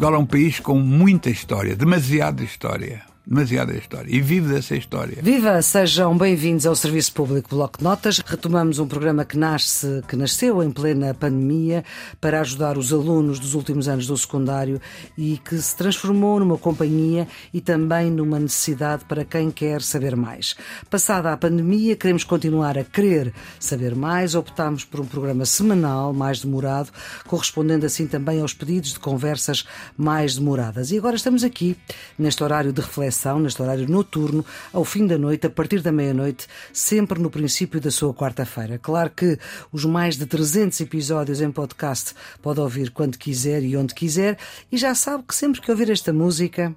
Portugal é um país com muita história, demasiada história demasiada história e vive dessa história. Viva! Sejam bem-vindos ao Serviço Público Bloco de Notas. Retomamos um programa que nasce, que nasceu em plena pandemia para ajudar os alunos dos últimos anos do secundário e que se transformou numa companhia e também numa necessidade para quem quer saber mais. Passada a pandemia, queremos continuar a querer saber mais. Optámos por um programa semanal, mais demorado, correspondendo assim também aos pedidos de conversas mais demoradas. E agora estamos aqui, neste horário de reflexão neste horário noturno, ao fim da noite, a partir da meia-noite, sempre no princípio da sua quarta-feira. Claro que os mais de 300 episódios em podcast pode ouvir quando quiser e onde quiser, e já sabe que sempre que ouvir esta música.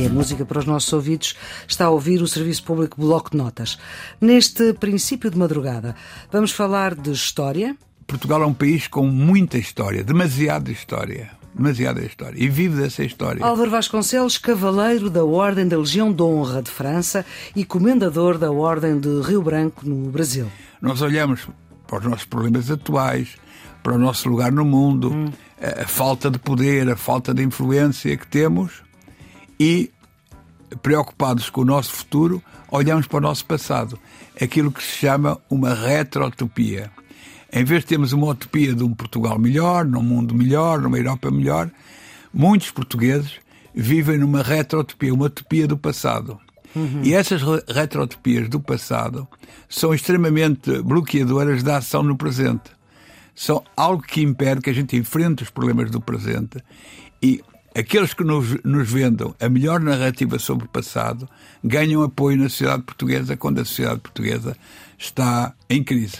Que é música para os nossos ouvidos, está a ouvir o Serviço Público Bloco de Notas. Neste princípio de madrugada, vamos falar de história. Portugal é um país com muita história, demasiada história demasiada história e vive dessa história. Álvaro Vasconcelos, cavaleiro da Ordem da Legião de Honra de França e comendador da Ordem de Rio Branco no Brasil. Nós olhamos para os nossos problemas atuais, para o nosso lugar no mundo, hum. a falta de poder, a falta de influência que temos e, preocupados com o nosso futuro, olhamos para o nosso passado. Aquilo que se chama uma retrotopia. Em vez de termos uma utopia de um Portugal melhor, num mundo melhor, numa Europa melhor, muitos portugueses vivem numa retrotopia, uma utopia do passado. Uhum. E essas retrotopias do passado são extremamente bloqueadoras da ação no presente. São algo que impede que a gente enfrente os problemas do presente e aqueles que nos, nos vendam a melhor narrativa sobre o passado ganham apoio na sociedade portuguesa quando a sociedade portuguesa está em crise.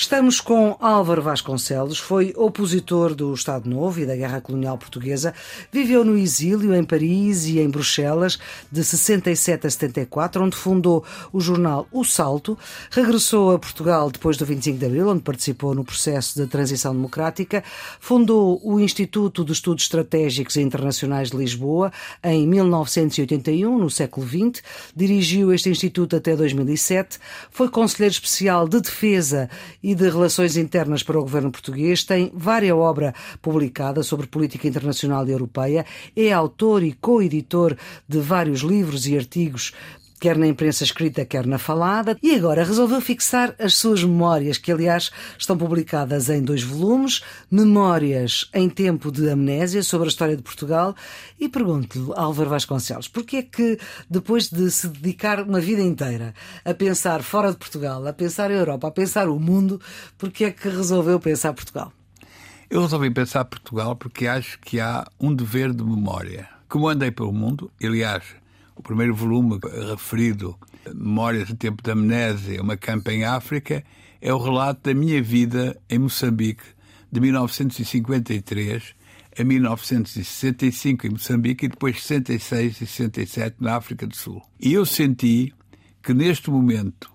Estamos com Álvaro Vasconcelos, foi opositor do Estado Novo e da Guerra Colonial Portuguesa, viveu no exílio em Paris e em Bruxelas de 67 a 74, onde fundou o jornal O Salto, regressou a Portugal depois do 25 de Abril, onde participou no processo de transição democrática, fundou o Instituto de Estudos Estratégicos e Internacionais de Lisboa em 1981, no século XX, dirigiu este instituto até 2007, foi conselheiro especial de defesa e de Relações Internas para o governo português, tem várias obras publicadas sobre política internacional e europeia, é autor e co-editor de vários livros e artigos quer na imprensa escrita, quer na falada, e agora resolveu fixar as suas memórias, que aliás estão publicadas em dois volumes, Memórias em Tempo de Amnésia, sobre a história de Portugal, e pergunto-lhe, Álvaro Vasconcelos, porquê é que depois de se dedicar uma vida inteira a pensar fora de Portugal, a pensar a Europa, a pensar o mundo, porquê é que resolveu pensar Portugal? Eu resolvi pensar Portugal porque acho que há um dever de memória. Como andei pelo mundo, aliás, o primeiro volume referido, Memórias em Tempo da Amnésia, uma campa em África, é o relato da minha vida em Moçambique, de 1953 a 1965 em Moçambique e depois 66 e 67 na África do Sul. E eu senti que neste momento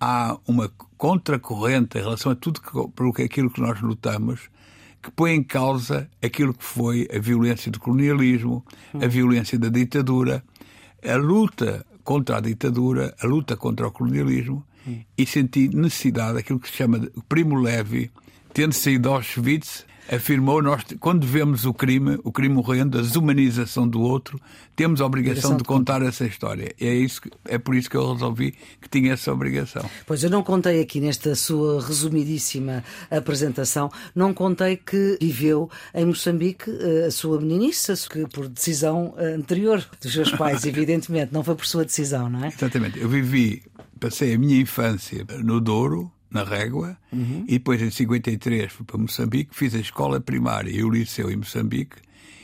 há uma contracorrente em relação a tudo que, aquilo que nós lutamos que põe em causa aquilo que foi a violência do colonialismo, a violência da ditadura, a luta contra a ditadura, a luta contra o colonialismo e senti necessidade, aquilo que se chama de Primo Levi, tendo saído de Auschwitz, afirmou nós quando vemos o crime, o crime morrendo, a desumanização do outro, temos a obrigação de contar essa história. É isso é por isso que eu resolvi que tinha essa obrigação. Pois eu não contei aqui nesta sua resumidíssima apresentação, não contei que viveu em Moçambique eh, a sua meninice, que por decisão eh, anterior dos seus pais, evidentemente, não foi por sua decisão, não é? Exatamente. Eu vivi, passei a minha infância no Douro, na Régua, uhum. e depois em 53 fui para Moçambique, fiz a escola primária e o liceu em Moçambique,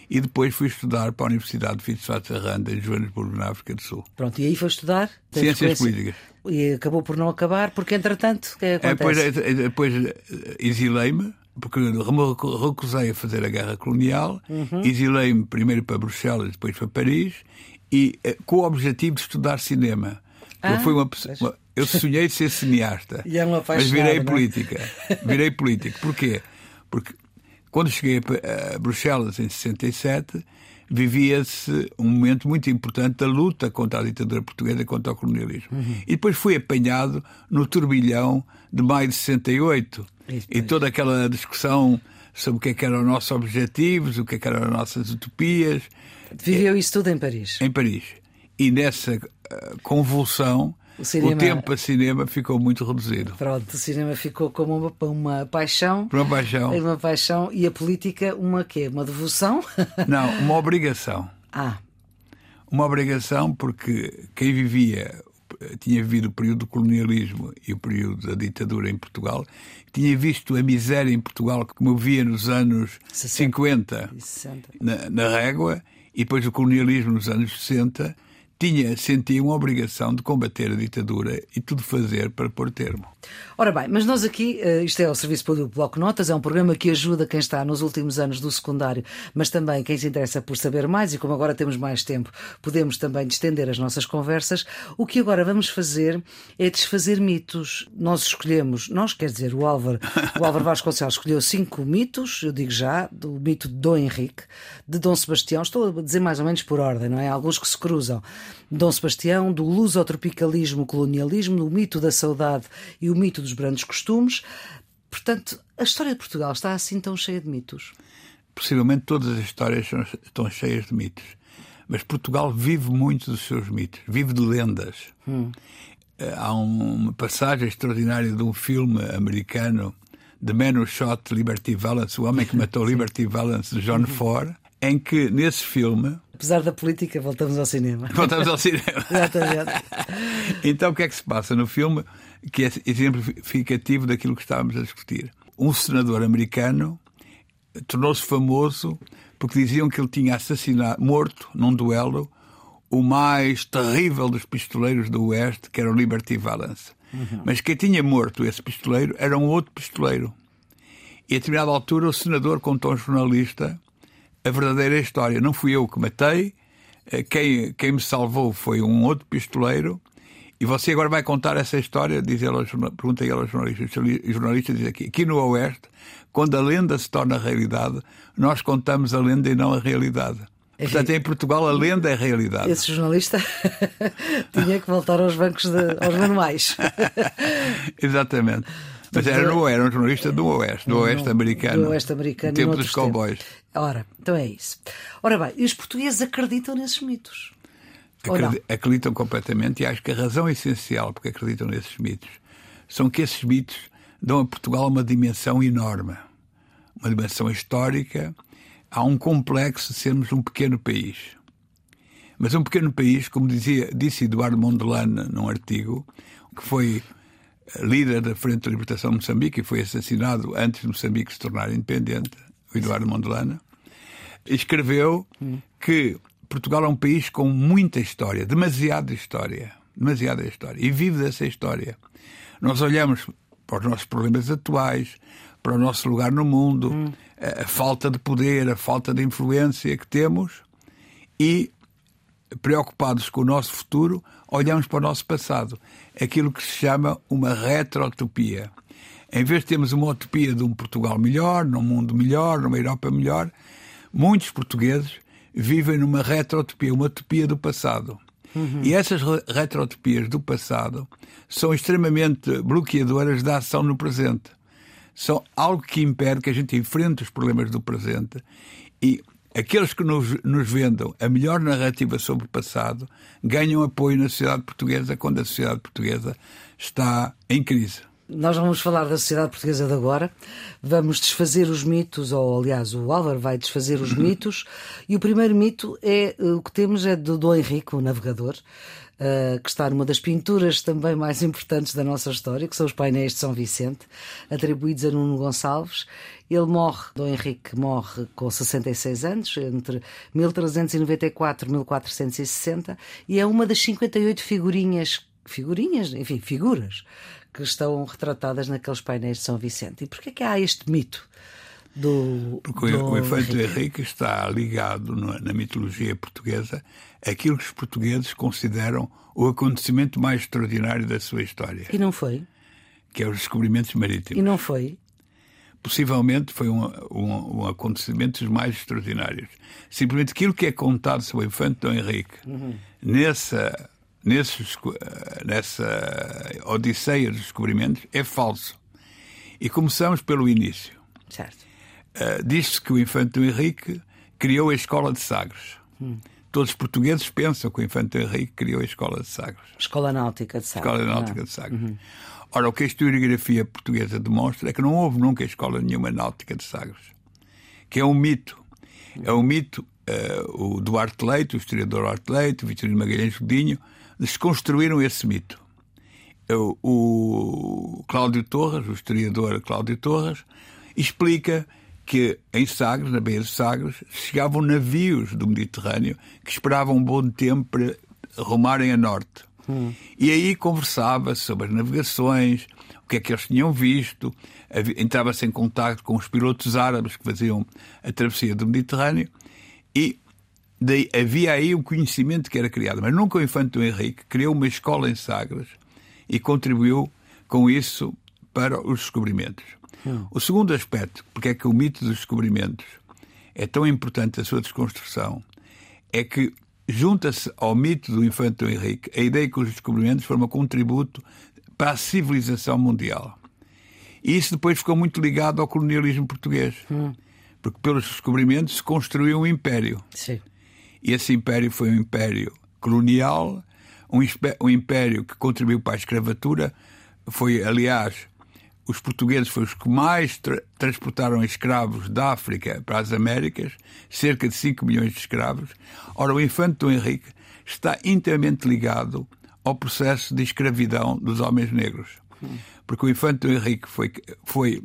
e depois fui estudar para a Universidade de Witwatersrand, em Joanesburgo, na África do Sul. Pronto, e aí foi estudar? Ciências Políticas. E acabou por não acabar, porque entretanto, o que é que acontece? É, depois, depois exilei-me, porque recusei a fazer a guerra colonial, uhum. exilei-me primeiro para Bruxelas, depois para Paris, e eh, com o objetivo de estudar cinema. Ah, eu fui uma, uma, eu sonhei de ser cineasta, é mas virei política. Virei político. Porquê? Porque Quando cheguei a Bruxelas em 67, vivia-se um momento muito importante da luta contra a ditadura portuguesa, contra o colonialismo. Uhum. E depois fui apanhado no turbilhão de maio de 68 isso, e toda aquela discussão sobre o que, é que eram os nossos objetivos, o que, é que eram as nossas utopias. Viveu isso tudo em Paris? Em Paris. E nessa uh, convulsão o, cinema... o, tempo para cinema ficou muito reduzido. Pronto, o cinema ficou como uma, uma paixão. Uma paixão. Uma paixão. E a política, uma quê? Uma devoção? Não, uma obrigação. Ah. Uma obrigação porque quem vivia, tinha vivido o período do colonialismo e o período da ditadura em Portugal, tinha visto a miséria em Portugal como eu via nos anos 60, 50 na, na régua, e depois o colonialismo nos anos 60 tinha, sentia uma obrigação de combater a ditadura e tudo fazer para pôr termo. Ora bem, mas nós aqui, eh, isto é o Serviço Público Bloco Notas, é um programa que ajuda quem está nos últimos anos do secundário, mas também quem se interessa por saber mais, e como agora temos mais tempo, podemos também distender as nossas conversas. O que agora vamos fazer é desfazer mitos. Nós escolhemos, nós quer dizer, o Álvaro, o Álvaro Vasconcelos escolheu cinco mitos, eu digo já, do mito de Dom Henrique, de Dom Sebastião, estou a dizer mais ou menos por ordem, não é? Alguns que se cruzam. Dom Sebastião, do lusotropicalismo, colonialismo, do mito da saudade e o mito dos brandos costumes. Portanto, a história de Portugal está assim tão cheia de mitos? Possivelmente todas as histórias estão cheias de mitos. Mas Portugal vive muito dos seus mitos, vive de lendas. Hum. Eh, há uma passagem extraordinária de um filme americano, The Man Who Shot Liberty Valance, O Homem que Matou Liberty Valance, de John uhum. Ford, em que nesse filme. Apesar da política, voltamos ao cinema. Voltamos ao cinema. Exatamente. então o que é que se passa no filme que é exemplificativo daquilo que estávamos a discutir? Um senador americano tornou-se famoso porque diziam que ele tinha assassinado, morto num duelo, o mais terrível dos pistoleiros do Oeste, que era o Liberty Valance. Uhum. Mas quem tinha morto esse pistoleiro era um outro pistoleiro. E a determinada altura o senador contou a um jornalista a verdadeira história. Não fui eu que matei, eh, quem, quem me salvou foi um outro pistoleiro. E você agora vai contar essa história, diz ele, pergunta ele ao jornalista. O jornalista diz aqui: aqui no Oeste, quando a lenda se torna realidade, nós contamos a lenda e não a realidade. É Portanto, em Portugal a lenda é a realidade. Esse jornalista tinha que voltar aos bancos, de, aos manuais. Exatamente. Mas era, no, era um jornalista do Oeste, do Oeste americano. Do Oeste americano. tempo dos cowboys. Ora, então é isso. Ora bem, e os portugueses acreditam nesses mitos? Acreditam completamente e acho que a razão essencial porque acreditam nesses mitos são que esses mitos dão a Portugal uma dimensão enorme. Uma dimensão histórica. Há um complexo de sermos um pequeno país. Mas um pequeno país, como dizia, disse Eduardo Mondlane num artigo, que foi líder da Frente de Libertação de Moçambique e foi assassinado antes de Moçambique se tornar independente, o Eduardo Mondlane, escreveu que Portugal é um país com muita história, demasiada história, demasiada história, e vive dessa história. Nós olhamos para os nossos problemas atuais, para o nosso lugar no mundo, hum. a, a falta de poder, a falta de influência que temos e preocupados com o nosso futuro, olhamos para o nosso passado. Aquilo que se chama uma retrotopia. Em vez de termos uma utopia de um Portugal melhor, num mundo melhor, numa Europa melhor, muitos portugueses vivem numa retrotopia, uma utopia do passado. Uhum. E essas retrotopias do passado são extremamente bloqueadoras da ação no presente. São algo que impede que a gente enfrente os problemas do presente e aqueles que nos, nos vendam a melhor narrativa sobre o passado ganham apoio na sociedade portuguesa quando a sociedade portuguesa está em crise. Nós vamos falar da sociedade portuguesa de agora, vamos desfazer os mitos, ou aliás, o Álvaro vai desfazer os mitos, e o primeiro mito é o que temos é do Dom Henrique, o navegador, uh, que está numa das pinturas também mais importantes da nossa história, que são os painéis de São Vicente, atribuídos a Nuno Gonçalves. Ele morre, Dom Henrique morre com 66 anos, entre 1394 e 1460, e é uma das 58 figurinhas, figurinhas, enfim, figuras, que estão retratadas naqueles painéis de São Vicente. E porquê é que há este mito? Do, Porque do o efeito Henrique. Henrique está ligado na mitologia portuguesa aquilo que os portugueses consideram o acontecimento mais extraordinário da sua história. E não foi? Que é os descobrimentos marítimos. E não foi? possivelmente foi um, um, um acontecimento dos mais extraordinários. Simplesmente aquilo que é contado sobre o infante Dom Henrique uhum. nessa, nesses, nessa odisseia dos descobrimentos é falso. E começamos pelo início. Certo. Uh, Diz-se que o infante Henrique criou a escola de Sagres. Hum. Todos os portugueses pensam que o infante Henrique criou a escola de Sagres. Escola Náutica de Sagres. Escola Náutica ah. de Sagres. Uhum. Ora, o que a historiografia portuguesa demonstra é que não houve nunca escola nenhuma náutica de Sagres, que é um mito. É um mito. Uh, o Duarte Leite, o historiador Duarte Leite, o Vitorino Magalhães Godinho, desconstruíram esse mito. O, o Cláudio Torres, o historiador Cláudio Torres, explica que em Sagres, na Baía de Sagres, chegavam navios do Mediterrâneo que esperavam um bom tempo para rumarem a norte. Hum. E aí conversava sobre as navegações, o que é que eles tinham visto, entrava-se em contato com os pilotos árabes que faziam a travessia do Mediterrâneo e daí, havia aí um conhecimento que era criado. Mas nunca o Infante Henrique criou uma escola em Sagres e contribuiu com isso para os descobrimentos. Hum. O segundo aspecto, porque é que o mito dos descobrimentos é tão importante a sua desconstrução, é que junta-se ao mito do infante Dom Henrique a ideia que os descobrimentos foram um contributo para a civilização mundial. E isso depois ficou muito ligado ao colonialismo português. Hum. Porque pelos descobrimentos se construiu um império. Sim. E esse império foi um império colonial, um, um império que contribuiu para a escravatura. Foi, aliás, os portugueses foram os que mais tra transportaram escravos da África para as Américas, cerca de 5 milhões de escravos. Ora, o infante Dom Henrique está inteiramente ligado ao processo de escravidão dos homens negros. Porque o infante Dom Henrique foi, foi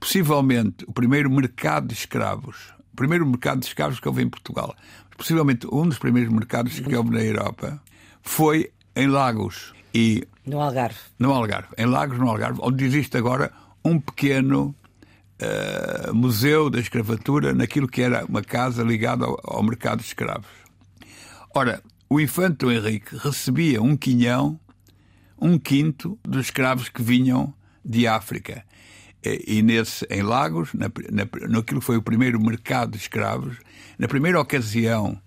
possivelmente o primeiro mercado de escravos, o primeiro mercado de escravos que houve em Portugal, possivelmente um dos primeiros mercados que houve na Europa, foi em Lagos. E no Algarve. No Algarve, em Lagos, no Algarve, onde existe agora um pequeno uh, museu da escravatura naquilo que era uma casa ligada ao, ao mercado de escravos. Ora, o infante Dom Henrique recebia um quinhão, um quinto dos escravos que vinham de África. E, e nesse, em Lagos, na, na, naquilo que foi o primeiro mercado de escravos, na primeira ocasião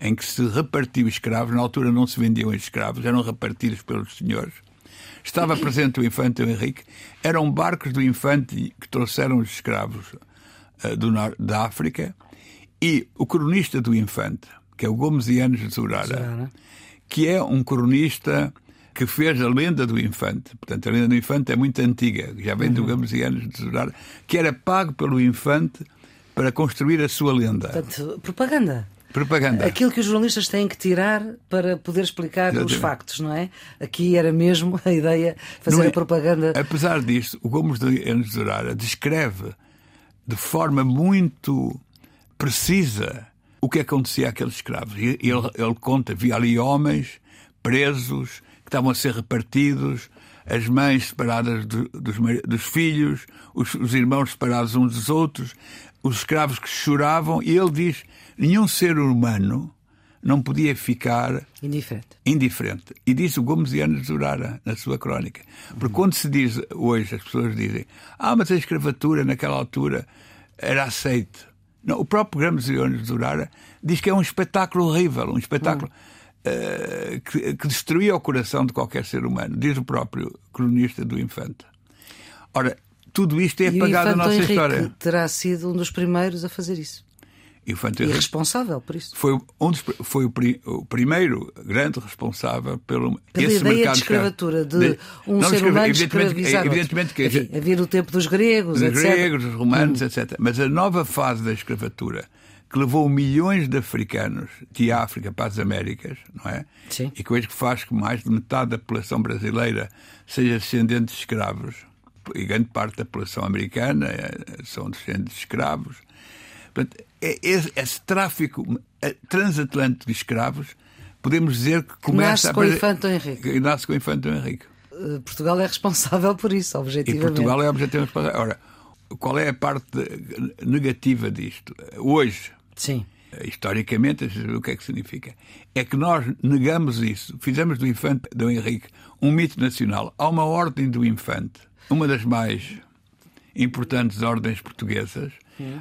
em que se repartiu escravos, na altura não se vendiam escravos, eram repartidos pelos senhores. Estava presente o infante Henrique, eram barcos do infante que trouxeram os escravos uh, do norte da África, e o cronista do infante, que é o Gomes Ianes de Zurara, que é um cronista que fez a lenda do infante. Portanto, a lenda do infante é muito antiga, já vem do uhum. Gomes Ianes de Zurara, que era pago pelo infante para construir a sua lenda. Portanto, propaganda. Propaganda. Aquilo que os jornalistas têm que tirar para poder explicar Exatamente. os factos, não é? Aqui era mesmo a ideia fazer é, a propaganda. Apesar disto, o Gomes de Enes Durara descreve de forma muito precisa o que acontecia àqueles escravos. E ele, ele conta, havia ali homens presos que estavam a ser repartidos, as mães separadas do, dos, dos, filhos, os, os, irmãos separados uns dos outros, os escravos que choravam, e ele diz: nenhum ser humano não podia ficar indiferente. indiferente. E disse o Gomes de Anos Durara na sua crónica. Porque quando se diz hoje, as pessoas dizem: ah, mas a escravatura naquela altura era aceite. Não, o próprio Gomes de Anos Durara diz que é um espetáculo horrível, um espetáculo. Uhum. Uh, que, que destruía o coração de qualquer ser humano, diz o próprio cronista do Infante. Ora, tudo isto é apagado na nossa Henrique história. terá sido um dos primeiros a fazer isso. E, e responsável por isso. Foi, um dos, foi o, pri, o, primeiro grande responsável pelo Pela esse ideia de escravatura, de, de um ser humano evidentemente, evidentemente que Enfim, havia o tempo dos gregos, dos etc. gregos, romanos, hum. etc. Mas a nova fase da escravatura que levou milhões de africanos de África para as Américas, não é? Sim. E que faz que mais de metade da população brasileira seja descendente de escravos e grande parte da população americana eh, são descendentes de escravos. Portanto, é esse, esse tráfico eh, transatlântico de escravos, podemos dizer que começa nasce a... com o Infante Henrique. Nasce com o Infante Henrique. Eh, Portugal é responsável por isso, objetivamente. E Portugal é objetivamente responsável. Ora, qual é a parte negativa disto? Hoje, Sim. historicamente, o que é que significa? É que nós negamos isso, fizemos do Infante do Henrique um mito nacional. Há uma ordem do Infante uma das mais importantes ordens portuguesas,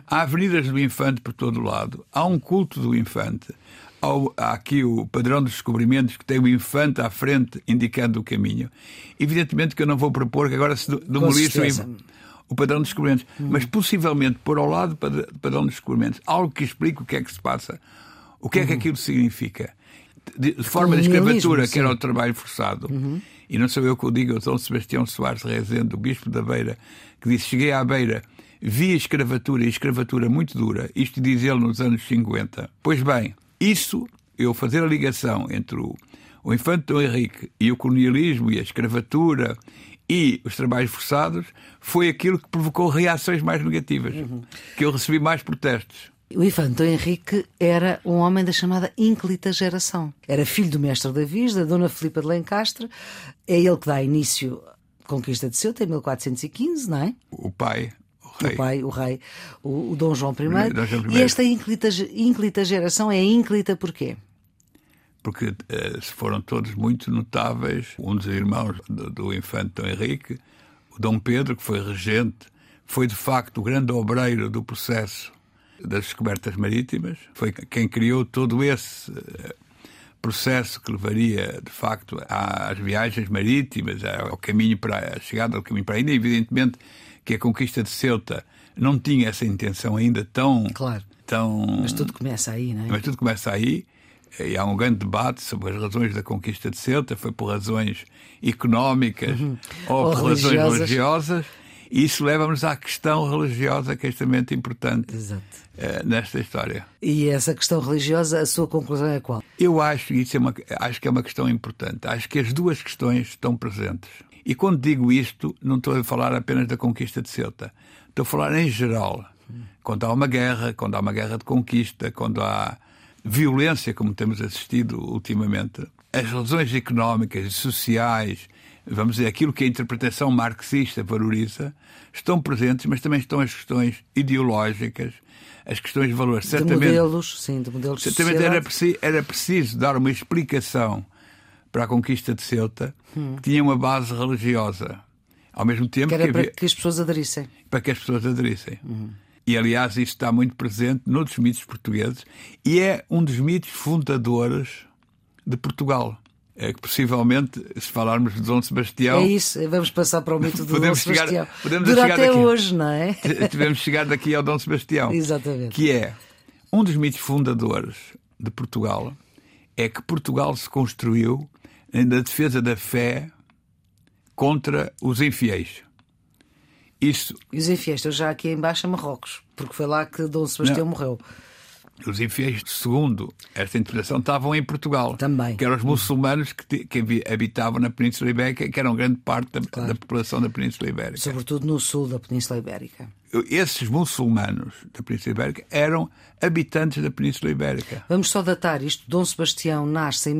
há avenidas do infante por todo o lado, há um culto do infante, há aqui o padrão dos descobrimentos que tem o infante à frente indicando o caminho. Evidentemente que eu não vou propor que agora se demolisse o, o padrão dos descobrimentos, hum. mas possivelmente pôr ao lado o padrão dos descobrimentos algo que explique o que é que se passa, o que é que uhum. aquilo significa. De, de forma de escravatura, que era o trabalho forçado. Uhum. E não sou eu que o digo, é o Dom Sebastião Soares Rezende, o Bispo da Beira, que disse: Cheguei à Beira, vi a escravatura e a escravatura muito dura. Isto diz ele nos anos 50. Pois bem, isso, eu fazer a ligação entre o, o Infante Dom Henrique e o colonialismo e a escravatura e os trabalhos forçados, foi aquilo que provocou reações mais negativas, uhum. que eu recebi mais protestos. O Infante Henrique era um homem da chamada ínclita geração. Era filho do mestre Davis, da Dona Filipa de Lencastre. É ele que dá início à conquista de Ceuta em 1415, não é? O pai, o rei. O pai, o rei, o, o Dom João I. Dom João I. E esta ínclita, ínclita geração é ínclita porquê? Porque uh, foram todos muito notáveis. Um dos irmãos do, do infante Dom Henrique, o Dom Pedro, que foi regente, foi de facto o grande obreiro do processo das descobertas marítimas, foi quem criou todo esse eh, processo que levaria, de facto, às viagens marítimas, ao caminho para a chegada ao caminho para a Índia. Evidentemente que a conquista de Ceuta não tinha essa intenção ainda tão. Claro. tão Mas tudo começa aí, não é? Mas tudo começa aí. E há um grande debate sobre as razões da conquista de Ceuta. Foi por razões económicas uhum. ou, ou, por religiosas. razões religiosas. Isso leva-nos à questão religiosa, que é extremamente importante uh, nesta história. E essa questão religiosa, a sua conclusão é qual? Eu acho, isso é uma, acho que é uma questão importante. Acho que as duas questões estão presentes. E quando digo isto, não estou a falar apenas da conquista de Ceuta. Estou a falar em geral. Quando há uma guerra, quando há uma guerra de conquista, quando há violência, como temos assistido ultimamente, as razões económicas e sociais vamos dizer, aquilo que a interpretação marxista valoriza, estão presentes, mas também estão as questões ideológicas, as questões de valores. De modelos, sim, de modelos Certamente era preciso, era preciso dar uma explicação para a conquista de Ceuta, hum. que tinha uma base religiosa. Ao mesmo tempo que era que havia... para que as pessoas aderissem. Para que as pessoas aderissem. Hum. E, aliás, isso está muito presente noutros mitos portugueses e é um dos mitos fundadores de Portugal é que possivelmente, se falarmos de Dom Sebastião. É isso, vamos passar para o mito do podemos Dom chegar, Sebastião. Podemos Dura até daqui, hoje, não é? Devemos chegar daqui ao Dom Sebastião. Exatamente. Que é um dos mitos fundadores de Portugal, é que Portugal se construiu na defesa da fé contra os infiéis. Isso... E os infiéis estão já aqui embaixo a Marrocos, porque foi lá que Dom Sebastião não. morreu os infiéis, segundo esta interpretação, estavam em Portugal. Também. Que eram os muçulmanos que, que habitavam na Península Ibérica, que eram grande parte da, claro. da população da Península Ibérica. Sobretudo no sul da Península Ibérica esses muçulmanos da Península Ibérica eram habitantes da Península Ibérica. Vamos só datar isto. Dom Sebastião nasce em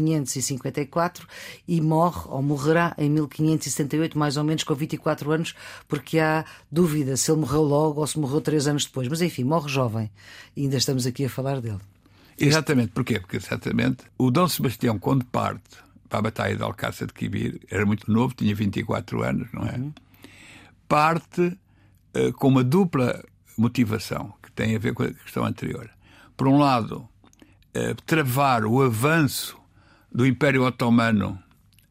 1554 e morre, ou morrerá, em 1578, mais ou menos com 24 anos, porque há dúvida se ele morreu logo ou se morreu três anos depois. Mas enfim, morre jovem. E ainda estamos aqui a falar dele. Exatamente. Porquê? Porque exatamente o Dom Sebastião, quando parte para a Batalha de Alcácer de Quibir, era muito novo, tinha 24 anos, não é? Uhum. Parte eh, com uma dupla motivação que tem a ver com a questão anterior. Por um lado, uh, travar o avanço do Império Otomano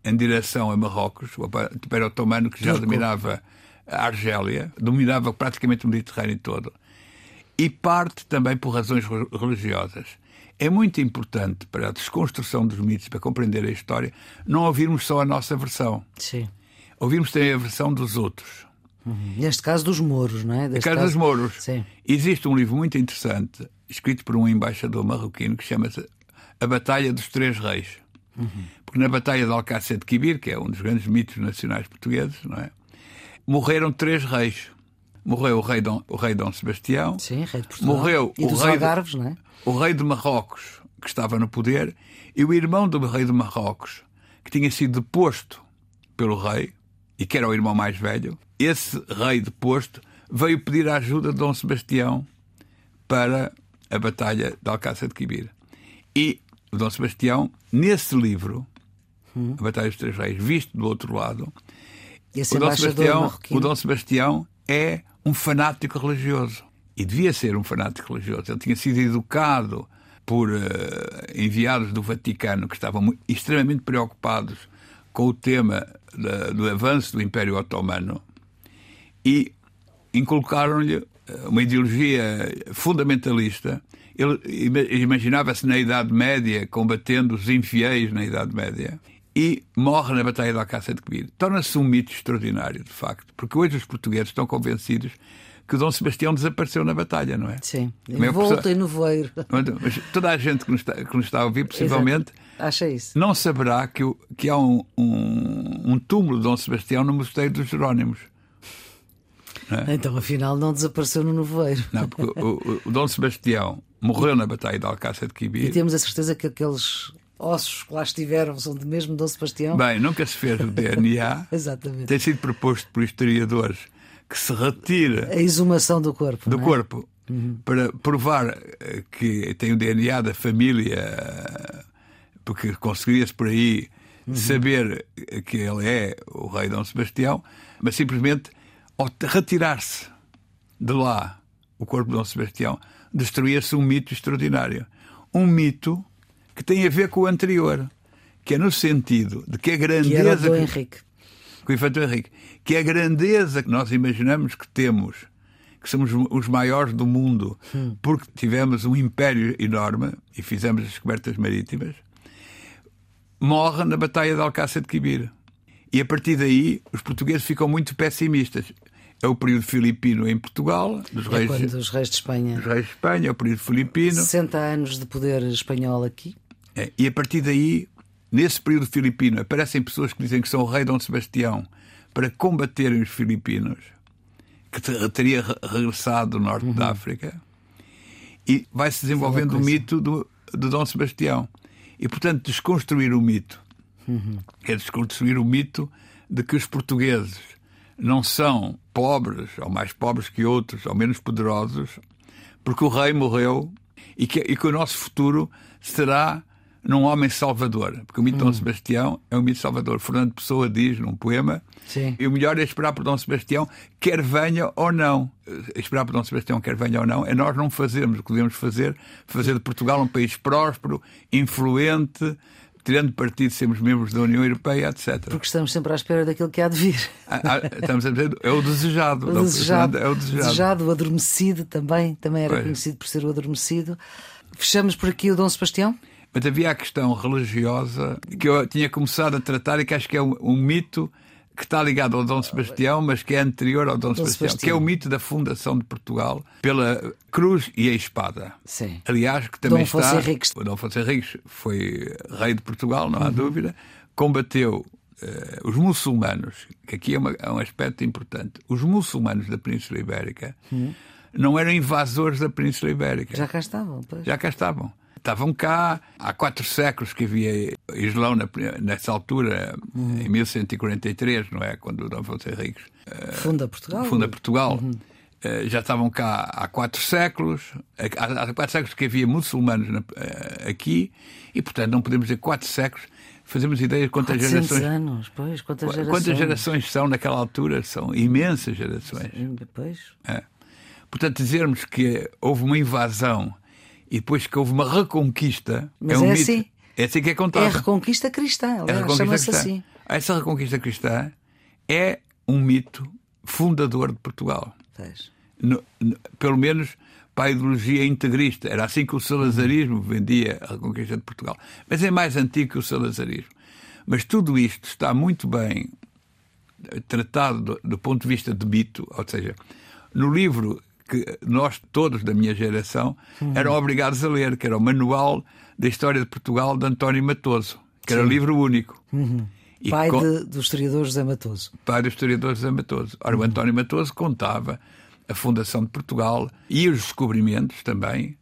em direção a Marrocos, o Império Otomano que já dominava a Argélia, dominava praticamente o Mediterrâneo todo, e parte também por razões religiosas. É muito importante para a desconstrução dos mitos, para compreender a história, não ouvirmos só a nossa versão. Sim. Ouvirmos também a versão dos outros. Uhum. Neste caso dos Mouros, não é? Neste caso, caso dos Mouros. Sim. Existe um livro muito interessante, escrito por um embaixador marroquino, que chama-se A Batalha dos Três Reis. Uhum. Porque na Batalha de Alcácer de Quibir, que é um dos grandes mitos nacionais portugueses, não é? Morreram três reis. Morreu o rei Dom, o rei Dom Sebastião. Sim, rei de Portugal. Morreu e o rei Algarves, de, não é? O rei de Marrocos, que estava no poder, e o irmão do rei de Marrocos, que tinha sido deposto pelo rei, e que era o irmão mais velho, esse rei deposto veio pedir a ajuda de Dom Sebastião para a Batalha de Alcácer de Quibir. E o Dom Sebastião, nesse livro, hum. A Batalha dos Três Reis, visto do outro lado, o Dom, Sebastião, o Dom Sebastião é um fanático religioso. E devia ser um fanático religioso. Ele tinha sido educado por uh, enviados do Vaticano que estavam extremamente preocupados com o tema da, do avanço do Império Otomano e inculcaram-lhe uma ideologia fundamentalista. Ele imaginava-se na Idade Média combatendo os infiéis na Idade Média e morre na Batalha de Alcácer de Quibir. Torna-se um mito extraordinário, de facto, porque hoje os portugueses estão convencidos que Dom Sebastião desapareceu na batalha, não é? Sim, em volta e no voeiro. Mas toda a gente que nos está, que nos está a ouvir, possivelmente, Acha isso. não saberá que, que há um, um, um túmulo de Dom Sebastião no Mosteiro dos Jerónimos. É? Então, afinal, não desapareceu no nevoeiro. Não, porque o, o, o Dom Sebastião morreu na Batalha de Alcácer de Quibir. E temos a certeza que aqueles ossos que lá estiveram são de mesmo Dom Sebastião? Bem, nunca se fez o DNA. Exatamente. Tem sido proposto por historiadores que se retire a exumação do corpo. Do é? corpo. Uhum. Para provar eh, que tem o DNA da família, porque conseguiria-se por aí uhum. saber que ele é o rei Dom Sebastião, mas simplesmente ao retirar-se de lá o corpo de Dom Sebastião, destruía-se um mito extraordinário. Um mito que tem a ver com o anterior, que é no sentido de que a grandeza. Que do Henrique. Com o Infante Henrique. Que a grandeza que nós imaginamos que temos, que somos os maiores do mundo, hum. porque tivemos um império enorme e fizemos as descobertas marítimas, morre na Batalha de Alcácer de Quibir. E a partir daí, os portugueses ficam muito pessimistas. É o período filipino em Portugal, dos é reis, dos reis de Espanha. Dos reis de Espanha, é o período filipino. 60 anos de poder espanhol aqui. É, e a partir daí, nesse período filipino, aparecem pessoas que dizem que são o rei Dom Sebastião para combaterem os filipinos, que teria regressado do norte uhum. da África, e vai-se desenvolvendo o mito do, de Dom Sebastião. E, portanto, desconstruir o mito uhum. é desconstruir o mito de que os portugueses não são pobres, ou mais pobres que outros, ou menos poderosos, porque o rei morreu e que, e que o nosso futuro será num homem salvador. Porque o mito de Dom hum. Sebastião é um mito salvador. Fernando Pessoa diz num poema: Sim. e o melhor é esperar por Dom Sebastião, quer venha ou não. Esperar por Dom Sebastião, quer venha ou não, é nós não fazermos o que devemos fazer, fazer de Portugal um país próspero, influente, tirando partido de sermos membros da União Europeia, etc. Porque estamos sempre à espera daquilo que há de vir. Ah, ah, estamos a dizer, é o desejado. O desejado, é o desejado. desejado. O adormecido também, também era pois. conhecido por ser o adormecido. Fechamos por aqui o Dom Sebastião? Mas havia a questão religiosa que eu tinha começado a tratar e que acho que é um, um mito que está ligado ao Dom Sebastião, mas que é anterior ao Dom, Dom Sebastião, Sebastião, que é o mito da fundação de Portugal pela cruz e a espada. Sim. Aliás, que também Dom está. Henriques. O Dom Afonso Henriques foi rei de Portugal, não há uhum. dúvida. Combateu uh, os muçulmanos, que aqui é, uma, é, um aspecto importante. Os muçulmanos da Península Ibérica uhum. não eram invasores da Península Ibérica. Já cá estavam, pois. Já cá estavam estavam cá. Há quatro séculos que havia Islão nessa altura, uhum. em 1143, não é? Quando o Dom Afonso Henriques uh, funda Portugal. Funda Portugal. Uhum. Uh, já estavam cá há quatro séculos. Há, há quatro séculos que havia muçulmanos na, aqui e, portanto, não podemos dizer quatro séculos. Fazemos ideia de quantas gerações. anos, pois, quantas gerações. Quantas gerações são naquela altura? São imensas gerações. Sim, pois. É. Portanto, dizermos que houve uma invasão e depois que houve uma reconquista. Mas é, um é mito. assim. É assim que é contado. É a reconquista cristã, é chama-se assim. Essa reconquista cristã é um mito fundador de Portugal. No, no, pelo menos para a ideologia integrista. Era assim que o salazarismo vendia a reconquista de Portugal. Mas é mais antigo que o salazarismo. Mas tudo isto está muito bem tratado do, do ponto de vista de mito, ou seja, no livro que nós todos da minha geração eram obrigados a ler, que era o Manual da História de Portugal de António Matoso, que Sim. era livro único. Uhum. Pai com... de, do historiador José Matoso. Pai do historiador José Matoso. Ora, uhum. o António Matoso contava a fundação de Portugal e os descobrimentos também,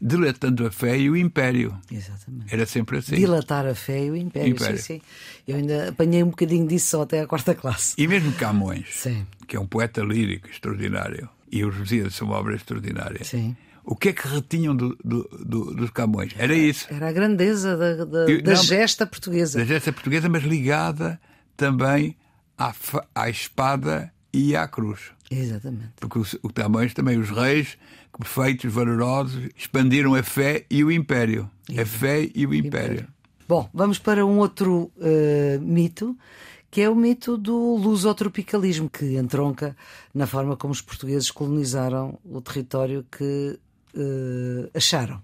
dilatando a fé e o império. Exatamente. Era sempre assim. Dilatar a fé e o império. império. Sim, sim. Eu ainda apanhei um bocadinho disso só até à quarta classe. E mesmo Camões, sim. que é um poeta lírico extraordinário, e os Lusíadas são uma obra extraordinária. Sim. O que é que retinham do, do, do, dos Camões? Era isso. Era a grandeza da, da, Eu, da não, gesta portuguesa. Da gesta portuguesa, mas ligada também à, à espada e à cruz. Exatamente. Porque os, os também, também os reis, perfeitos, valorosos, expandiram a fé e o império. A fé e o império. Bom, vamos para um outro uh, mito, que é o mito do lusotropicalismo, que entronca na forma como os portugueses colonizaram o território que uh, acharam.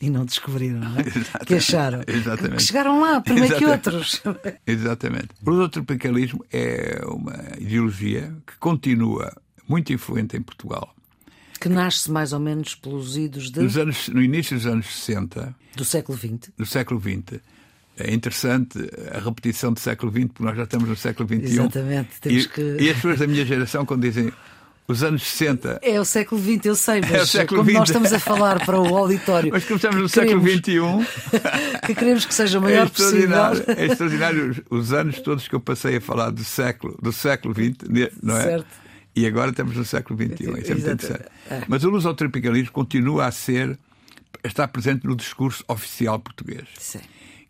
E não descobriram, não é? Exatamente. Que acharam. Exatamente. Que chegaram lá primeiro que Exatamente. outros. Exatamente. O lusotropicalismo é uma ideologia que continua muito influente em Portugal. Que nasce mais ou menos pelos idos de- Nos anos, no início dos anos 60, do século XX. do século XX, é interessante a repetição do século XX, porque nós já estamos no século XXI. Exatamente, temos e, que- e as pessoas da minha geração, quando dizem os anos 60, É o século XX, eu sei, mas É o século como nós estamos a falar para o auditório. mas começamos no que século XXI. que queremos que seja o É maior possível. extraordinário, é extraordinário os, os anos todos que eu passei a falar do século, do século XX, ne- não é? Certo. E agora estamos no século XXI. Isso é muito interessante. É. Mas o lusotropicalismo continua a ser, está presente no discurso oficial português. Sim.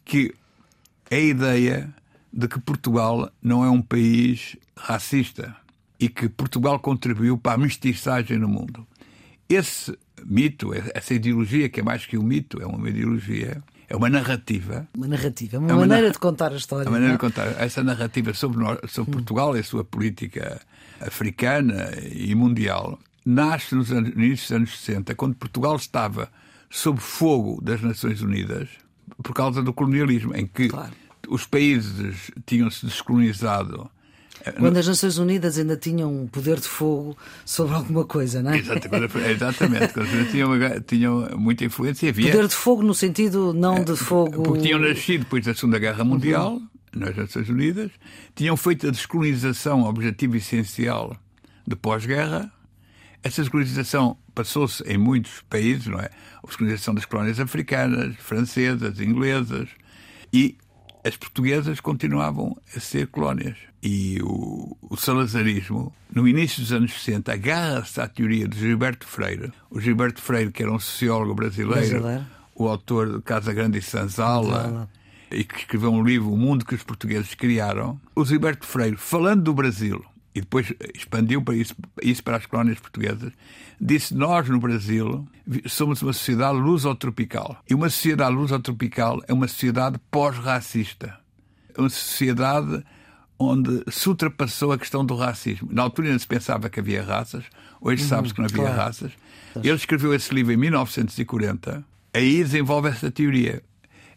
Que é a ideia de que Portugal não é um país racista e que Portugal contribuiu para a mestiçagem no mundo. Esse mito, essa ideologia, que é mais que um mito, é uma ideologia, é uma narrativa Uma narrativa, uma, É uma maneira narra- de contar a história. a maneira não de é? contar essa narrativa sobre, nós- sobre Portugal e a sua política africana e mundial nasce nos anos, no início dos anos 60, quando Portugal estava sob fogo das Nações Unidas por causa do colonialismo, em que Claro. os países tinham-se descolonizado. Quando as Nações Unidas ainda tinham um poder de fogo sobre alguma coisa, não é? Exatamente, exatamente, quando tinham, tinham muita influência. Havia, Poder de fogo no sentido não de fogo. Porque tinham nascido depois da Segunda Guerra Mundial, nas Nações Unidas, tinham feito a descolonização objetivo essencial de pós-guerra. Essa descolonização passou-se em muitos países, não é? A descolonização das colónias africanas, francesas, inglesas, e as portuguesas continuavam a ser colónias. E o, o salazarismo, no início dos anos 60, agarra-se à teoria de Gilberto Freire. O Gilberto Freire, que era um sociólogo brasileiro, Brasileiro. o autor de Casa Grande e Sanzala. e que escreveu um livro, O Mundo que os Portugueses Criaram, o Gilberto Freire, falando do Brasil, e depois expandiu para isso, isso para as colónias portuguesas, disse: Nós, no Brasil, somos uma sociedade lusotropical. E uma sociedade lusotropical é uma sociedade pós-racista. É uma sociedade onde se ultrapassou a questão do racismo. Na altura ainda se pensava que havia raças, hoje sabe-se que não havia claro. raças. Ele escreveu esse livro em 1940, aí desenvolve essa teoria.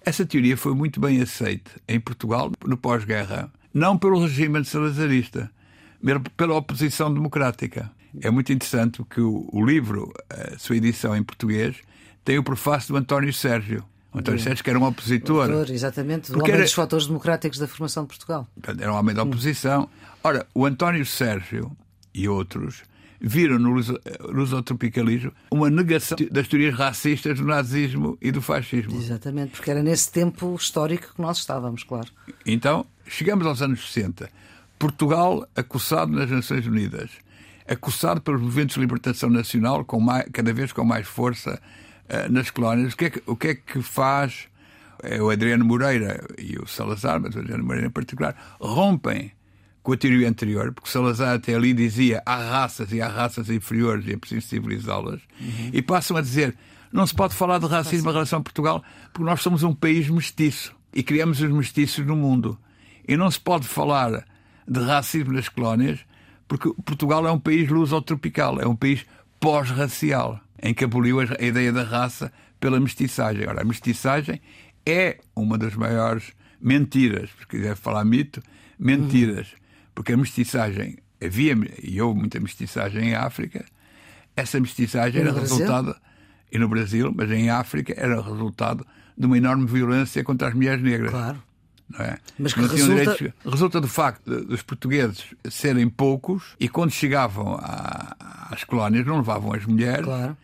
Essa teoria foi muito bem aceita em Portugal no pós-guerra, não pelo regime salazarista, mas pela oposição democrática. É muito interessante que o, o livro, a sua edição em português, tem o prefácio do António Sérgio. António Sérgio, que era um opositor. Autor, exatamente, do Porque homem era- dos fatores democráticos da formação de Portugal. Era um homem da oposição. Ora, o António Sérgio e outros viram no luso- lusotropicalismo uma negação das teorias racistas do nazismo e do fascismo. Exatamente, porque era nesse tempo histórico que nós estávamos, claro. Então, chegamos aos anos 60. Portugal acossado nas Nações Unidas, acossado pelos movimentos de libertação nacional, com mais- cada vez com mais força eh, nas colónias. O que, é que, o que é que faz eh, o Adriano Moreira e o Salazar, mas o Adriano Moreira em particular, rompem com a teoria anterior, porque Salazar até ali dizia há raças e há raças inferiores e é preciso civilizá-las, e passam a dizer não se pode falar de racismo em relação a Portugal porque nós somos um país mestiço e criamos os mestiços no mundo. E não se pode falar de racismo nas colónias porque Portugal é um país lusotropical, é um país pós-racial, em que aboliu a ideia da raça pela mestiçagem. Ora, a mestiçagem é uma das maiores mentiras, se quiser falar mito, mentiras. Porque a mestiçagem, havia e houve muita mestiçagem em África, essa mestiçagem era Brasil? resultado, e no Brasil, mas em África, era resultado de uma enorme violência contra as mulheres negras. Claro. Não é? Mas que Não resulta- direitos- resulta do facto dos portugueses serem poucos e quando chegavam às colónias não levavam as mulheres Claro.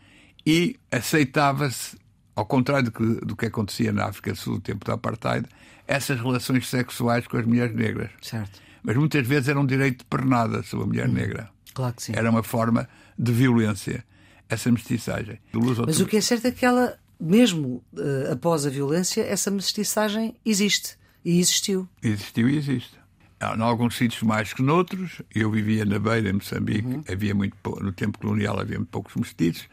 e aceitava-se, ao contrário do que, do que acontecia na África do Sul no tempo do Apartheid, essas relações sexuais com as mulheres negras. Certo. Mas muitas vezes era um direito de pernada sobre a mulher Hum. negra. Claro que sim. Era uma forma de violência, essa mestiçagem. Mas o que é certo é que ela, mesmo eh, após a violência, essa mestiçagem existe. E existiu. Existiu e existe. Em alguns sítios mais que noutros. Eu vivia na Beira, em Moçambique. Uhum. Havia muito, no tempo colonial havia muito poucos mestiços.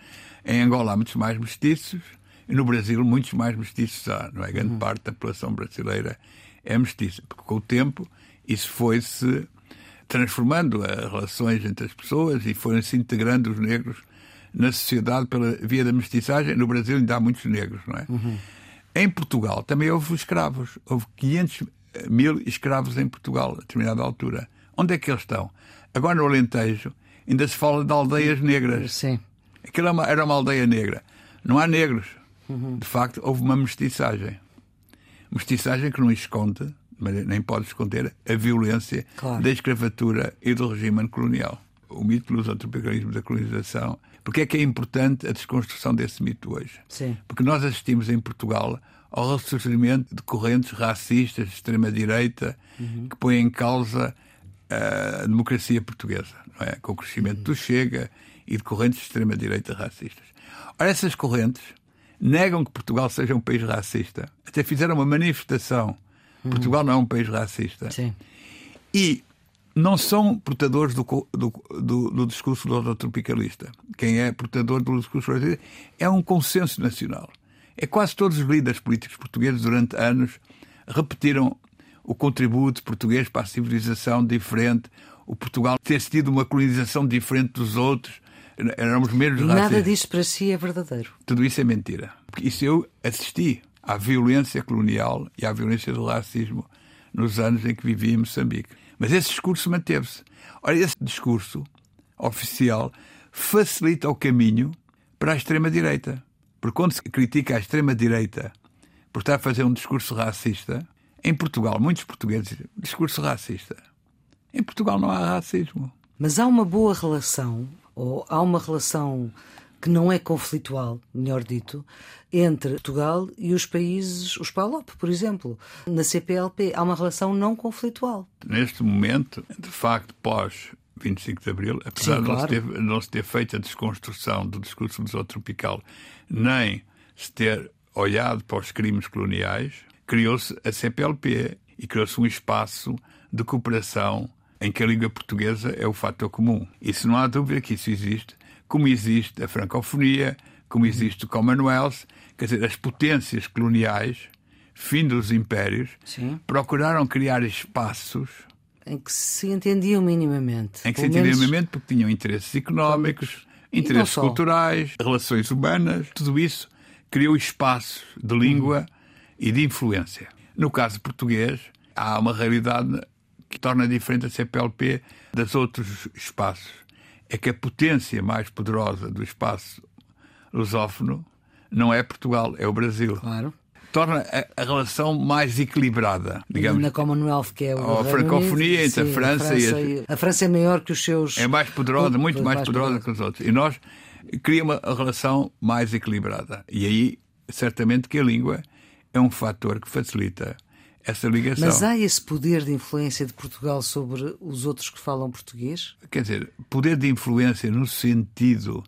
Em Angola há muitos mais mestiços. E no Brasil, muitos mais mestiços há. Não é? Grande uhum. parte da população brasileira é mestiça. Porque com o tempo isso foi-se transformando as relações entre as pessoas e foram-se integrando os negros na sociedade pela via da mestiçagem. No Brasil ainda há muitos negros, não é? Uhum. Em Portugal também houve escravos. Houve 500 mil escravos em Portugal, a determinada altura. Onde é que eles estão? Agora no Alentejo ainda se fala de aldeias negras. Sim. Aquilo era uma, era uma aldeia negra. Não há negros. Uhum. De facto, houve uma mestiçagem. Mestiçagem que não esconde, nem pode esconder, a violência claro. da escravatura e do regime colonial. O mito do lusotropicalismo da colonização. Porque é que é importante a desconstrução desse mito hoje? Sim. Porque nós assistimos em Portugal ao ressurgimento de correntes racistas de extrema-direita uhum. que põem em causa a democracia portuguesa, não é? com o crescimento uhum. do Chega e de correntes de extrema-direita racistas. Ora, essas correntes negam que Portugal seja um país racista. Até fizeram uma manifestação. Uhum. Portugal não é um país racista. Sim. E não são portadores do, do, do, do discurso tropicalista. Quem é portador do discurso racista é um consenso nacional. É quase todos os líderes políticos portugueses durante anos repetiram o contributo português para a civilização diferente, o Portugal ter tido uma colonização diferente dos outros, éramos menos Nada disso para si é verdadeiro. Tudo isso é mentira. Porque isso eu assisti à violência colonial e à violência do racismo nos anos em que vivi em Moçambique. Mas esse discurso manteve-se. Ora, esse discurso oficial facilita o caminho para a extrema-direita. Porque quando se critica a extrema-direita por estar a fazer um discurso racista, em Portugal, muitos portugueses dizem discurso racista. Em Portugal não há racismo. Mas há uma boa relação, ou há uma relação que não é conflitual, melhor dito, entre Portugal e os países, os PALOP, por exemplo. Na CPLP há uma relação não conflitual. Neste momento, de facto, pós 25 de Abril, apesar Sim, de não, se ter, não se ter feito a desconstrução do discurso tropical, nem se ter olhado para os crimes coloniais, criou-se a CPLP e criou-se um espaço de cooperação em que a língua portuguesa é o fator comum. Isso não há dúvida que isso existe, como existe a francofonia, como existe o Commonwealth, quer dizer, as potências coloniais, fim dos impérios, Sim. procuraram criar espaços em que se entendiam minimamente. Em que se entendiam menos... minimamente porque tinham interesses económicos, interesses culturais, relações humanas, tudo isso criou espaços de língua hum. e de influência. No caso português, há uma realidade que torna diferente a CPLP dos outros espaços. É que a potência mais poderosa do espaço lusófono não é Portugal, é o Brasil. Claro torna a, a, relação mais equilibrada, digamos. Na Commonwealth, que é o a francofonia entre Sim, a França, a França e, a... a França é maior que os seus. É mais poderosa, muito mais, mais poderosa, poderosa que os outros. E nós cria uma relação mais equilibrada. E aí, certamente que a língua é um fator que facilita essa ligação. Mas há esse poder de influência de Portugal sobre os outros que falam português? Quer dizer, poder de influência no sentido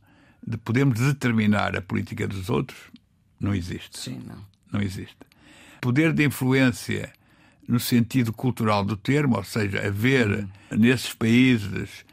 de podermos determinar a política dos outros, não existe. Sim, não não existe. Poder de influência no sentido cultural do termo, ou seja, haver uhum. nesses países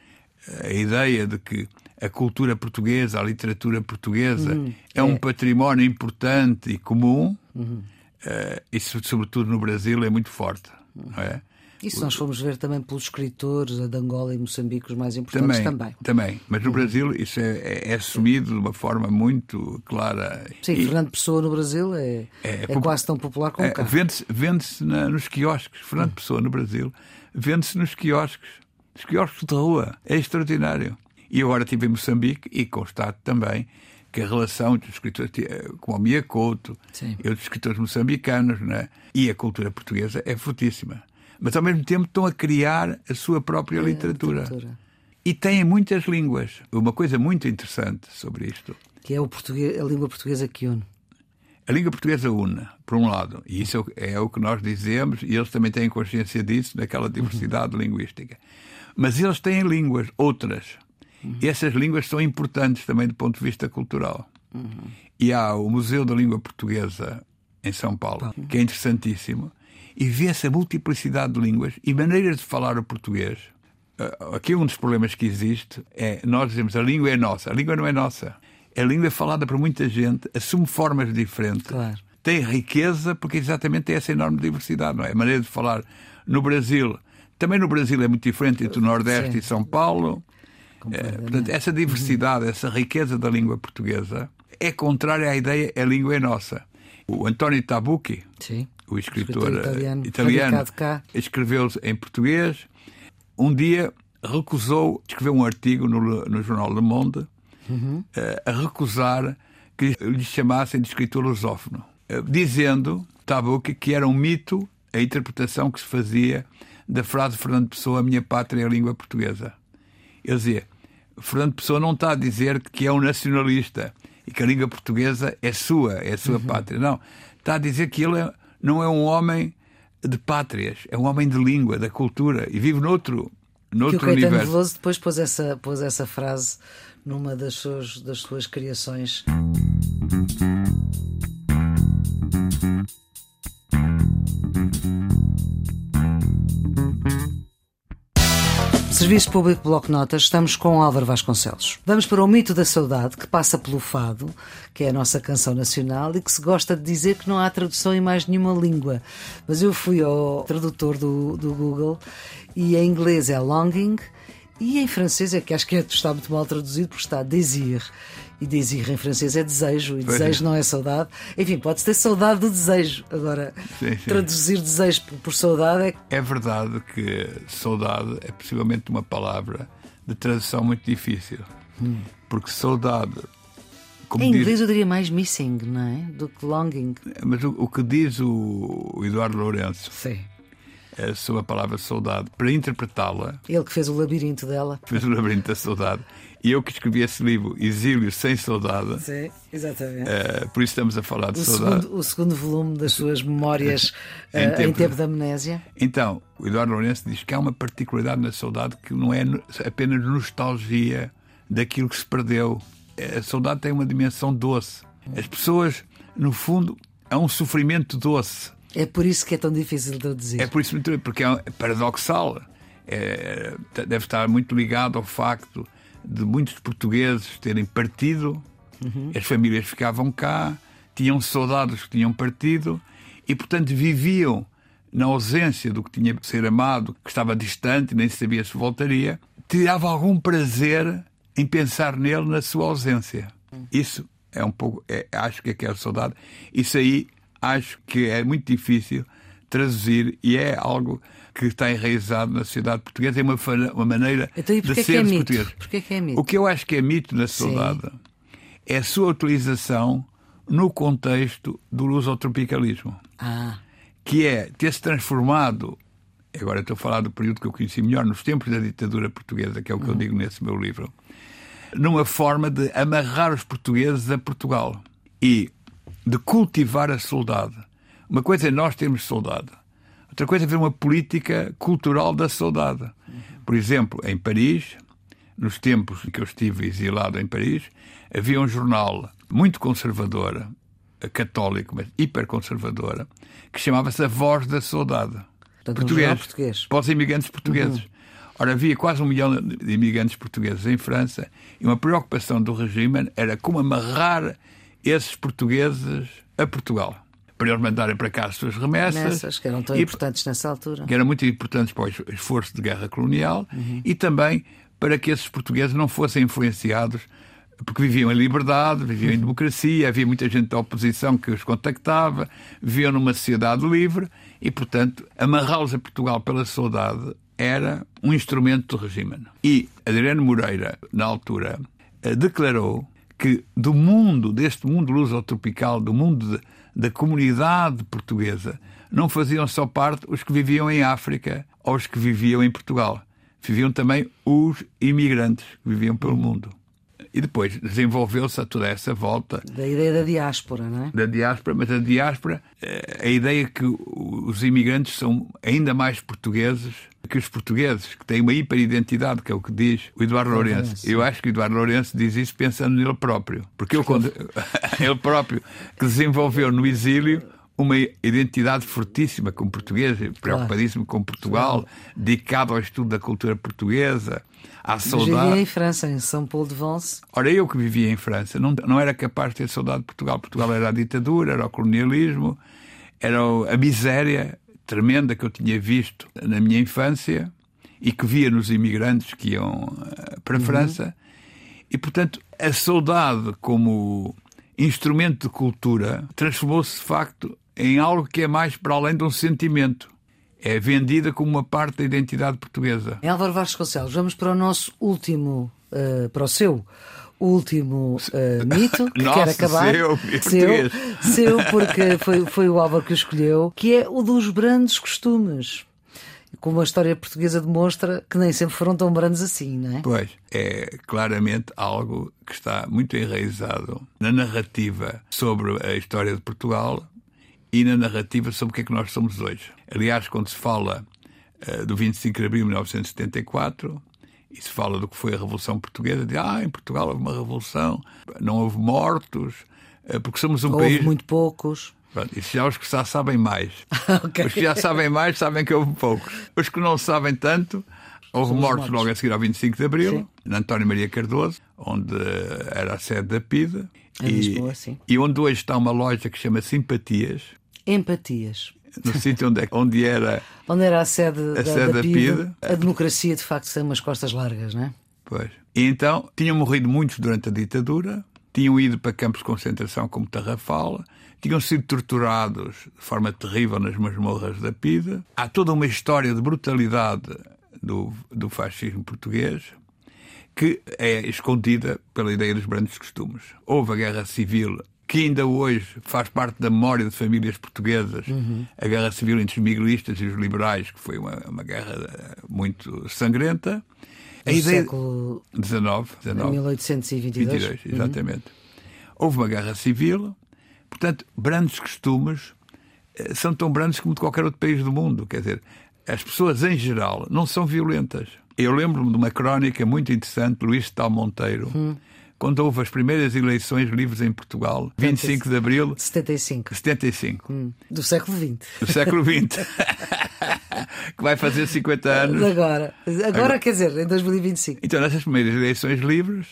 eh, a ideia de que a cultura portuguesa, a literatura portuguesa uhum. é, é, um património importante e comum, uhum. Uh, isso, sobretudo no Brasil, é muito forte. Não é? E se nós formos ver também pelos escritores de Angola e Moçambique, os mais importantes também. Também, também. mas no uhum. Brasil isso é, é, é, assumido de uma forma muito clara. Sim, e, Fernando Pessoa no Brasil é, é, é quase tão popular como é, cá. Vende-se vende nos quiosques. Fernando uhum. Pessoa no Brasil vende-se nos quiosques. Os quiosques de rua. É extraordinário. E agora estive em Moçambique e constato também que a relação entre os escritores como o Mia Couto Sim. e outros escritores moçambicanos né, e a cultura portuguesa é fortíssima mas ao mesmo tempo estão a criar a sua própria é, literatura. literatura. E têm muitas línguas. Uma coisa muito interessante sobre isto. Que é o português, a língua portuguesa que une. A língua portuguesa une, por um lado, e isso é o que nós dizemos, e eles também têm consciência disso, naquela diversidade uhum. linguística. Mas eles têm línguas, outras. Uhum. E essas línguas são importantes também do ponto de vista cultural. Uhum. E há o Museu da Língua Portuguesa em São Paulo, que é interessantíssimo, e vê-se a multiplicidade de línguas e maneiras de falar o português. Uh, aqui um dos problemas que existe é nós dizemos a língua é nossa. A língua não é nossa. A língua é falada por muita gente, assume formas diferentes. Claro. Tem riqueza porque exatamente tem essa enorme diversidade, não é? A maneira de falar no Brasil. Também no Brasil é muito diferente entre o Nordeste Sim. e São Paulo. É, portanto, essa diversidade, essa riqueza da língua portuguesa é contrária à ideia a língua é nossa. O António Tabucchi, Sim. o escritor, Escritor italiano, italiano cá. escreveu em português. Um dia recusou, escreveu um artigo no, no jornal Le Monde eh, a recusar que lhe chamassem de escritor lusófono, eh, dizendo, Tabucchi, que era um mito a interpretação que se fazia da frase de Fernando Pessoa, a minha pátria é a língua portuguesa. Ele dizia, Fernando Pessoa não está a dizer que é um nacionalista e que a língua portuguesa é sua, é a sua pátria. Não. Está a dizer que ele é- não é um homem de pátrias, é um homem de língua, da cultura e vive noutro, Que o noutro Caetano universo. Veloso depois pôs essa, pôs essa frase numa das suas, das suas criações. Serviço Público Bloco Notas, estamos com Álvaro Vasconcelos. Vamos para o mito da saudade, que passa pelo fado, que é a nossa canção nacional e que se gosta de dizer que não há tradução em mais nenhuma língua. Mas eu fui ao tradutor do, do Google e em inglês é longing e em francês é que acho que é- está muito mal traduzido porque está désir. E désir em francês é desejo, e Pois desejo é. não é saudade. Enfim, pode-se ter saudade do desejo. Agora, Sim, sim. traduzir desejo por, por saudade é É verdade que saudade é possivelmente uma palavra de tradução muito difícil. Porque saudade, como Em diz, inglês eu diria mais missing, não é? Do que longing. mas o, o que diz o, o Eduardo Lourenço Sim. eh, sobre a palavra saudade, para interpretá-la, Ele que fez o labirinto dela. fez o labirinto da saudade, e eu que escrevi esse livro, Exílio sem Saudade, Sim, exatamente. eh, por isso estamos a falar de o, saudade. segundo, o segundo volume das suas memórias Em eh, em, tempo- tempo de amnésia. Então, o Eduardo Lourenço diz que há uma particularidade na saudade que não é apenas nostalgia daquilo que se perdeu. A saudade tem uma dimensão doce. As pessoas, no fundo, há um sofrimento doce. É por isso que é tão difícil de traduzir. É por isso porque é paradoxal. É, deve estar muito ligado ao facto de muitos portugueses terem partido, as famílias ficavam cá, tinham saudades que tinham partido e, portanto, viviam na ausência do que tinha que ser amado, que estava distante, nem sabia se voltaria, tirava algum prazer em pensar nele na sua ausência. Isso é um pouco, é- acho que é aquela saudade. Isso aí acho que é muito difícil traduzir e é algo que está enraizado na sociedade portuguesa, é uma, uma maneira Então de é sermos mito? portugueses. É mito? O que eu acho que é mito na saudade é a sua utilização no contexto do lusotropicalismo, Ah, que é ter-se transformado, agora estou a falar do período que eu conheci melhor, nos tempos da ditadura portuguesa, que é o que eu digo nesse meu livro, numa forma de amarrar os portugueses a Portugal e de cultivar a saudade. Uma coisa é nós termos saudade, outra coisa é ver uma política cultural da saudade. Por exemplo, em Paris, nos tempos em que eu estive exilado em Paris, havia um jornal muito conservador, católico, mas hiperconservadora, que chamava-se A Voz da Saudade. Portanto, um jornal português. Para os imigrantes portugueses. Ora, havia quase um milhão de imigrantes portugueses em França e uma preocupação do regime era como amarrar esses portugueses a Portugal. Para eles mandarem para cá as suas remessas. nessas que eram tão e- importantes nessa altura. que eram muito importantes para o es- esforço de guerra colonial e também para que esses portugueses não fossem influenciados, porque viviam em liberdade, viviam em democracia, havia muita gente da oposição que os contactava, viviam numa sociedade livre e, portanto, amarrá-los a Portugal pela saudade era um instrumento do regime. E Adriano Moreira, na altura, eh, declarou que do mundo, deste mundo lusotropical, do mundo de- da comunidade portuguesa, não faziam só parte os que viviam em África ou os que viviam em Portugal. Viviam também os imigrantes que viviam pelo mundo. E depois desenvolveu-se a toda essa volta Da ideia da diáspora, não é? da diáspora, mas a diáspora, eh, a ideia que os imigrantes são ainda mais portugueses que os portugueses, que têm uma hiperidentidade, que é o que diz o Eduardo Lourenço. Eu acho que o Eduardo Lourenço diz isso pensando nele próprio. Porque ele, quando, ele próprio, que desenvolveu no exílio uma identidade fortíssima como português, preocupadíssimo com Portugal, dedicado ao estudo da cultura portuguesa, à saudade. vivia em França, em São Paulo de Vence. Ora, eu que vivia em França, não, não era capaz de ter saudade de Portugal. Portugal era a ditadura, era o colonialismo, era a miséria tremenda que eu tinha visto na minha infância e que via nos imigrantes que iam eh, para a França. E, portanto, a saudade como instrumento de cultura transformou-se, de facto, em algo que é mais para além de um sentimento. É vendida como uma parte da identidade portuguesa. Em Álvaro Vasconcelos, vamos para o nosso último, eh, para o seu último eh, mito, que Nosso, quer acabar. seu, seu, seu, porque foi, foi o Álvaro que o escolheu, que é o dos brandos costumes. Como a história portuguesa demonstra que nem sempre foram tão brandos assim, não é? Pois, é claramente algo que está muito enraizado na narrativa sobre a história de Portugal e na narrativa sobre o que é que nós somos hoje. Aliás, quando se fala eh, do 25 de abril de 1974 e se fala do que foi a Revolução Portuguesa, diz, ah, em Portugal houve uma revolução, não houve mortos, eh, porque somos um Houve país... muito poucos. Pronto, isso já os que já sabem mais. Ok. Os que já sabem mais sabem que houve poucos. Os que não sabem tanto, houve São os mortos mortos. logo a seguir ao 25 de Abril, Sim. na António Maria Cardoso, onde era a sede da PIDE. Em e, Lisboa, sim. e onde hoje está uma loja que se chama Simpatias, Empatias. no sítio onde, é- onde era. Onde era a sede, da, sede da da PIDE, PIDE. a democracia de facto tem umas costas largas, não é? Pois. E então tinham morrido muitos durante a ditadura, tinham ido para campos de concentração como Tarrafal, tinham sido torturados de forma terrível nas masmorras da PIDE. Há toda uma história de brutalidade do, do fascismo português que é escondida pela ideia dos brandos costumes. Houve a guerra civil que ainda hoje faz parte da memória de famílias portuguesas, a guerra civil entre os miguelistas e os liberais, que foi uma, uma guerra eh, muito sangrenta. A ideia- século 19, 19 1822. 22, exatamente. Houve uma guerra civil, portanto, brandos costumes eh, são tão brandos como de qualquer outro país do mundo. Quer dizer, as pessoas em geral não são violentas. Eu lembro-me de uma crónica muito interessante de Luís de Tal Monteiro, quando houve as primeiras eleições livres em Portugal, 25 de abril de 75. de 75, Hum, Do século XX. do século XX, que vai fazer 50 anos. Agora. Agora, quer dizer, em 2025. Então, nessas primeiras eleições livres,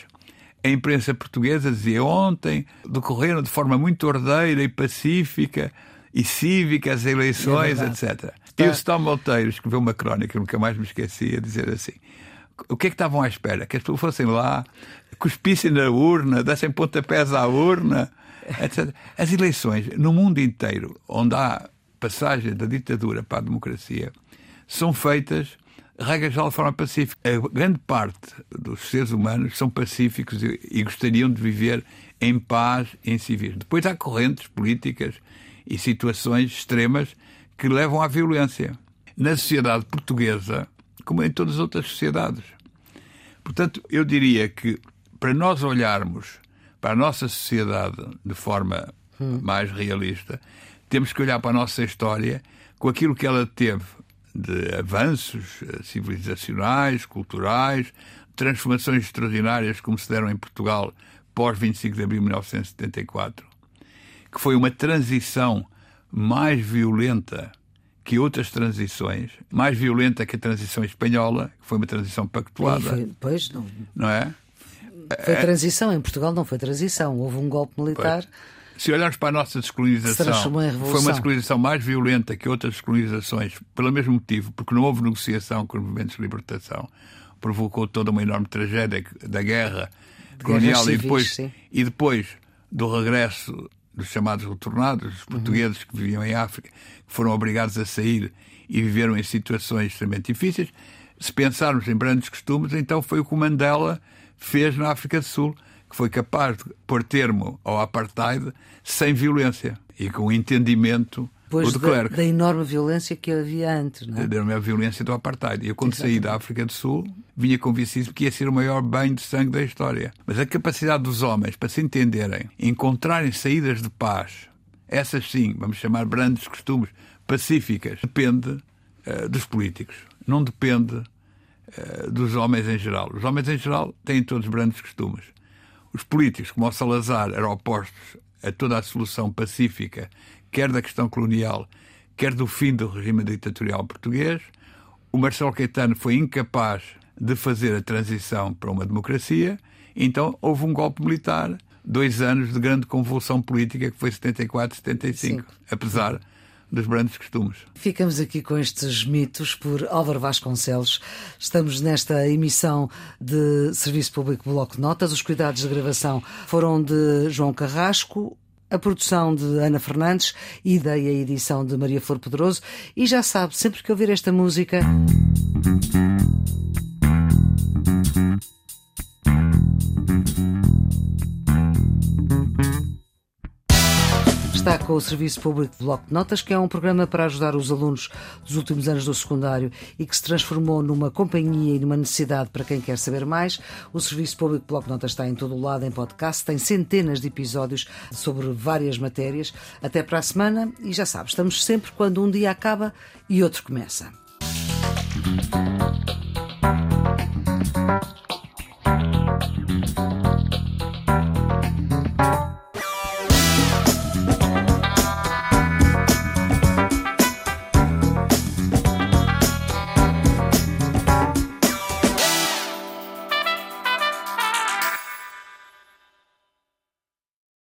a imprensa portuguesa dizia ontem decorreram de forma muito ordeira e pacífica e cívica as eleições, É etc. E o Stom Monteiro escreveu uma crónica, nunca mais me esqueci, a dizer assim: o que é que estavam à espera? Que as pessoas fossem lá, cuspissem na urna, dessem pontapés à urna, etc. As eleições, no mundo inteiro, onde há passagem da ditadura para a democracia, são feitas, regra geral, de forma pacífica. A grande parte dos seres humanos são pacíficos e, gostariam de viver em paz, em civis. Depois há correntes políticas e situações extremas que levam à violência. Na sociedade portuguesa, como em todas as outras sociedades. Portanto, eu diria que para nós olharmos para a nossa sociedade de forma mais realista, temos que olhar para a nossa história com aquilo que ela teve de avanços eh, civilizacionais, culturais, transformações extraordinárias como se deram em Portugal pós 25 de abril de 1974, que foi uma transição mais violenta que outras transições, mais violenta que a transição espanhola, que foi uma transição pactuada, foi, pois, não, não é? Foi transição. Em Portugal não foi transição. Houve um golpe militar. Se olharmos para a nossa descolonização, foi uma descolonização mais violenta que outras descolonizações, pelo mesmo motivo, porque não houve negociação com os movimentos de libertação. Provocou toda uma enorme tragédia da guerra colonial civis, e, depois, sim. e depois do regresso dos chamados retornados, os portugueses que viviam em África, que foram obrigados a sair e viveram em situações extremamente difíceis. Se pensarmos em grandes costumes, então foi o que Mandela fez na África do Sul, que foi capaz de pôr termo ao apartheid sem violência e com entendimento de da, da enorme violência que havia antes, não é? Da a violência do apartheid. Eu, quando saí da África do Sul, vinha convencido que ia ser o maior banho de sangue da história. Mas a capacidade dos homens para se entenderem, encontrarem saídas de paz, essas sim, vamos chamar grandes costumes pacíficas, depende eh, dos políticos. Não depende dos homens em geral. Os homens em geral têm todos grandes costumes. Os políticos, como o Salazar, eram opostos a toda a solução pacífica quer da questão colonial, quer do fim do regime ditatorial português. O Marcelo Caetano foi incapaz de fazer a transição para uma democracia, então houve um golpe militar, dois anos de grande convulsão política, que foi 74, 75, Sim. apesar dos grandes costumes. Ficamos aqui com estes mitos por Álvaro Vasconcelos. Estamos nesta emissão de Serviço Público Bloco de Notas. Os cuidados de gravação foram de João Carrasco, a produção de Ana Fernandes, e edição de Maria Flor Poderoso. E já sabe, sempre que ouvir esta música. Com o Serviço Público de Bloco de Notas, que é um programa para ajudar os alunos dos últimos anos do secundário e que se transformou numa companhia e numa necessidade para quem quer saber mais. O Serviço Público de Bloco de Notas está em todo o lado em podcast, tem centenas de episódios sobre várias matérias. Até para a semana e já sabe, estamos sempre quando um dia acaba e outro começa.